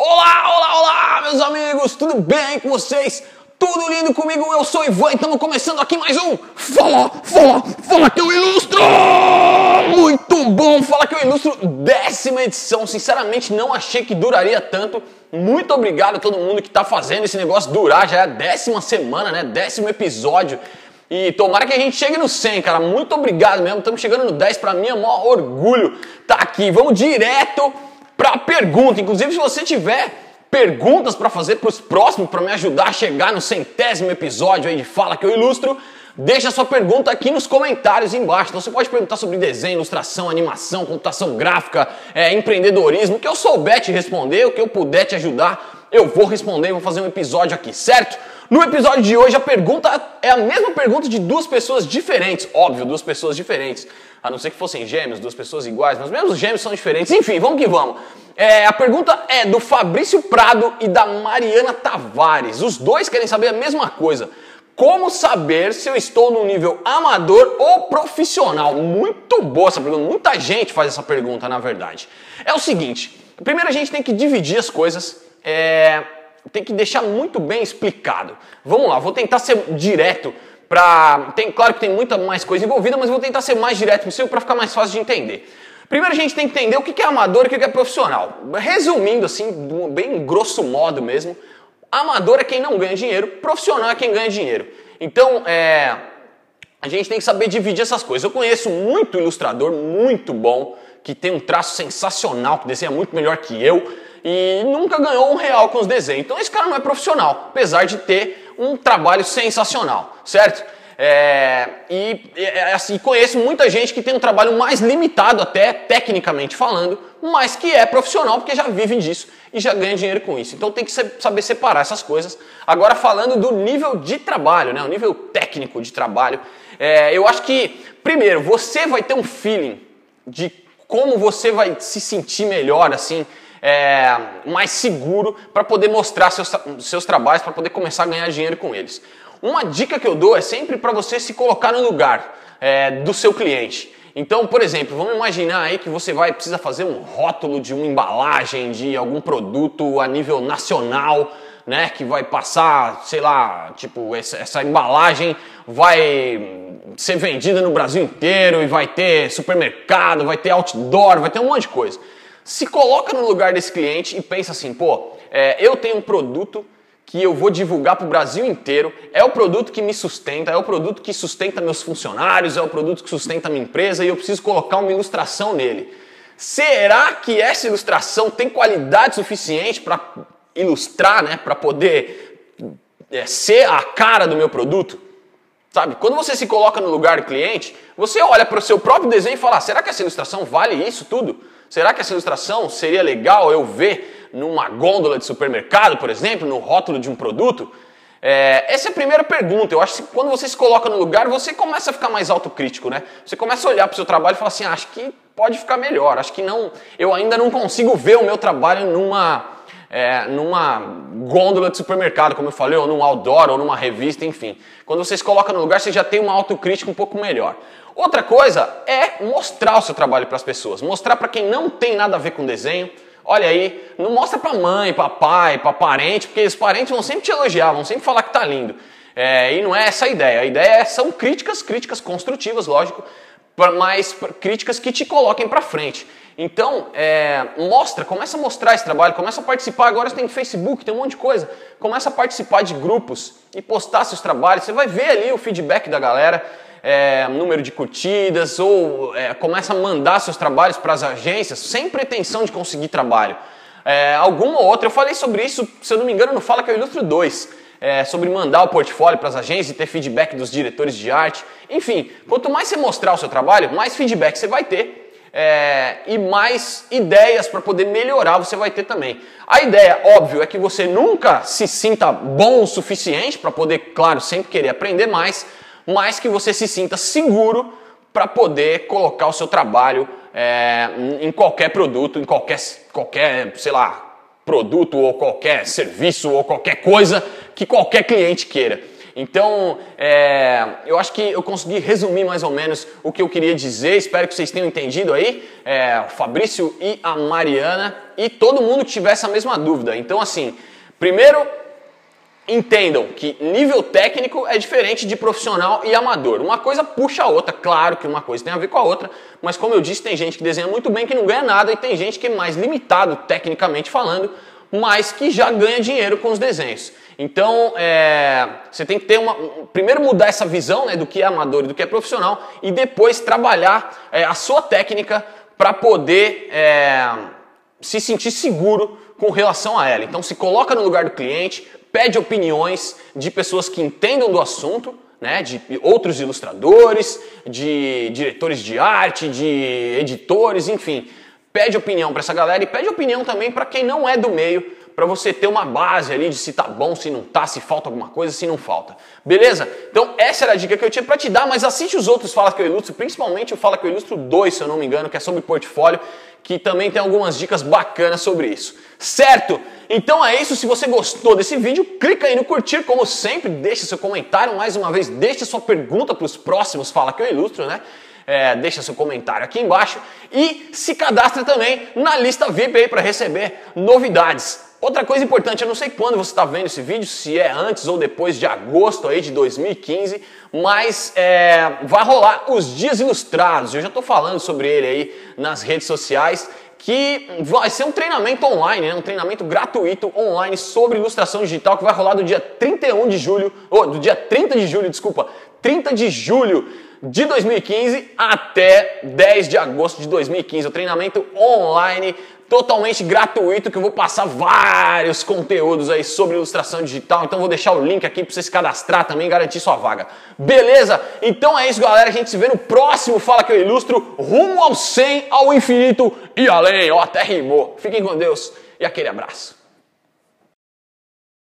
Olá, olá, olá, meus amigos, tudo bem com vocês? Tudo lindo comigo? Eu sou Ivan e estamos começando aqui mais um Fala, Fala, Fala que eu ilustro! Muito bom, Fala que eu ilustro, décima edição. Sinceramente, não achei que duraria tanto. Muito obrigado a todo mundo que está fazendo esse negócio durar. Já é a décima semana, né? Décimo episódio. E tomara que a gente chegue no 100, cara. Muito obrigado mesmo. Estamos chegando no 10. Para mim é um maior orgulho tá aqui. Vamos direto para a pergunta. Inclusive, se você tiver perguntas para fazer para os próximos, para me ajudar a chegar no centésimo episódio aí de Fala que eu ilustro, deixa sua pergunta aqui nos comentários embaixo. Então você pode perguntar sobre desenho, ilustração, animação, computação gráfica, é, empreendedorismo, o que eu souber te responder, o que eu puder te ajudar, eu vou responder, vou fazer um episódio aqui, certo? No episódio de hoje a pergunta é a mesma pergunta de duas pessoas diferentes, óbvio, duas pessoas diferentes. A não ser que fossem gêmeos, duas pessoas iguais, mas mesmo os gêmeos são diferentes. Enfim, vamos que vamos. É, a pergunta é do Fabrício Prado e da Mariana Tavares. Os dois querem saber a mesma coisa. Como saber se eu estou no nível amador ou profissional? Muito boa essa pergunta. Muita gente faz essa pergunta, na verdade. É o seguinte: primeiro a gente tem que dividir as coisas. É, tem que deixar muito bem explicado. Vamos lá, vou tentar ser direto para. Tem, claro que tem muita mais coisa envolvida, mas vou tentar ser mais direto possível para ficar mais fácil de entender. Primeiro a gente tem que entender o que é amador e o que é profissional. Resumindo assim, bem grosso modo mesmo, amador é quem não ganha dinheiro, profissional é quem ganha dinheiro. Então, é, a gente tem que saber dividir essas coisas. Eu conheço muito ilustrador muito bom, que tem um traço sensacional, que desenha muito melhor que eu e nunca ganhou um real com os desenhos. Então esse cara não é profissional, apesar de ter um trabalho sensacional, certo? É, e é, assim, conheço muita gente que tem um trabalho mais limitado, até tecnicamente falando, mas que é profissional porque já vive disso e já ganha dinheiro com isso. Então tem que saber separar essas coisas. Agora, falando do nível de trabalho, né, o nível técnico de trabalho, é, eu acho que, primeiro, você vai ter um feeling de como você vai se sentir melhor, assim, é, mais seguro para poder mostrar seus, seus trabalhos, para poder começar a ganhar dinheiro com eles. Uma dica que eu dou é sempre para você se colocar no lugar é, do seu cliente. Então, por exemplo, vamos imaginar aí que você vai precisa fazer um rótulo de uma embalagem de algum produto a nível nacional, né? Que vai passar, sei lá, tipo essa, essa embalagem vai ser vendida no Brasil inteiro e vai ter supermercado, vai ter outdoor, vai ter um monte de coisa. Se coloca no lugar desse cliente e pensa assim, pô, é, eu tenho um produto que eu vou divulgar para o Brasil inteiro, é o produto que me sustenta, é o produto que sustenta meus funcionários, é o produto que sustenta minha empresa e eu preciso colocar uma ilustração nele. Será que essa ilustração tem qualidade suficiente para ilustrar, né, para poder é, ser a cara do meu produto? Sabe? Quando você se coloca no lugar do cliente, você olha para o seu próprio desenho e fala: ah, será que essa ilustração vale isso tudo? Será que essa ilustração seria legal eu ver numa gôndola de supermercado, por exemplo, no rótulo de um produto? É, essa é a primeira pergunta. Eu acho que quando você se coloca no lugar, você começa a ficar mais autocrítico, né? Você começa a olhar para o seu trabalho e falar assim: ah, acho que pode ficar melhor. Acho que não. Eu ainda não consigo ver o meu trabalho numa é, numa gôndola de supermercado, como eu falei, ou num outdoor, ou numa revista, enfim. Quando você se coloca no lugar, você já tem uma autocrítica um pouco melhor. Outra coisa é mostrar o seu trabalho para as pessoas, mostrar para quem não tem nada a ver com desenho Olha aí, não mostra para mãe, para pai, para parente, porque os parentes vão sempre te elogiar, vão sempre falar que tá lindo. É, e não é essa a ideia. A ideia é, são críticas, críticas construtivas, lógico, mas críticas que te coloquem para frente. Então, é, mostra, começa a mostrar esse trabalho, começa a participar. Agora você tem Facebook, tem um monte de coisa. Começa a participar de grupos e postar seus trabalhos. Você vai ver ali o feedback da galera é, número de curtidas ou é, começa a mandar seus trabalhos para as agências sem pretensão de conseguir trabalho. É, alguma outra, eu falei sobre isso, se eu não me engano, no Fala que eu ilustro 2, é, sobre mandar o portfólio para as agências e ter feedback dos diretores de arte. Enfim, quanto mais você mostrar o seu trabalho, mais feedback você vai ter. É, e mais ideias para poder melhorar você vai ter também. A ideia, óbvio, é que você nunca se sinta bom o suficiente para poder, claro, sempre querer aprender mais, mas que você se sinta seguro para poder colocar o seu trabalho é, em qualquer produto, em qualquer, qualquer, sei lá, produto ou qualquer serviço ou qualquer coisa que qualquer cliente queira. Então, é, eu acho que eu consegui resumir mais ou menos o que eu queria dizer. Espero que vocês tenham entendido aí, é, o Fabrício e a Mariana e todo mundo que tiver essa mesma dúvida. Então, assim, primeiro entendam que nível técnico é diferente de profissional e amador. Uma coisa puxa a outra, claro que uma coisa tem a ver com a outra, mas como eu disse, tem gente que desenha muito bem que não ganha nada e tem gente que é mais limitado tecnicamente falando, mas que já ganha dinheiro com os desenhos. Então, é, você tem que ter uma. Primeiro, mudar essa visão né, do que é amador e do que é profissional, e depois trabalhar é, a sua técnica para poder é, se sentir seguro com relação a ela. Então, se coloca no lugar do cliente, pede opiniões de pessoas que entendam do assunto, né, de outros ilustradores, de diretores de arte, de editores, enfim. Pede opinião para essa galera e pede opinião também para quem não é do meio, para você ter uma base ali de se tá bom, se não tá, se falta alguma coisa, se não falta. Beleza? Então essa era a dica que eu tinha para te dar, mas assiste os outros Fala que eu ilustro, principalmente o Fala que eu ilustro 2, se eu não me engano, que é sobre portfólio, que também tem algumas dicas bacanas sobre isso. Certo? Então é isso, se você gostou desse vídeo, clica aí no curtir, como sempre, deixa seu comentário, mais uma vez, deixa sua pergunta para os próximos Fala Que Eu Ilustro, né? É, deixa seu comentário aqui embaixo e se cadastra também na lista VIP aí para receber novidades. Outra coisa importante, eu não sei quando você está vendo esse vídeo, se é antes ou depois de agosto aí de 2015, mas é, vai rolar os Dias Ilustrados. Eu já estou falando sobre ele aí nas redes sociais que vai ser um treinamento online, né? um treinamento gratuito online sobre ilustração digital que vai rolar do dia 31 de julho, ou do dia 30 de julho, desculpa, 30 de julho de 2015 até 10 de agosto de 2015. O treinamento online totalmente gratuito que eu vou passar vários conteúdos aí sobre ilustração digital. Então vou deixar o link aqui para você se cadastrar também e garantir sua vaga. Beleza? Então é isso, galera. A gente se vê no próximo Fala que eu ilustro rumo ao 100, ao infinito e além. Ó, até rimou. Fiquem com Deus e aquele abraço.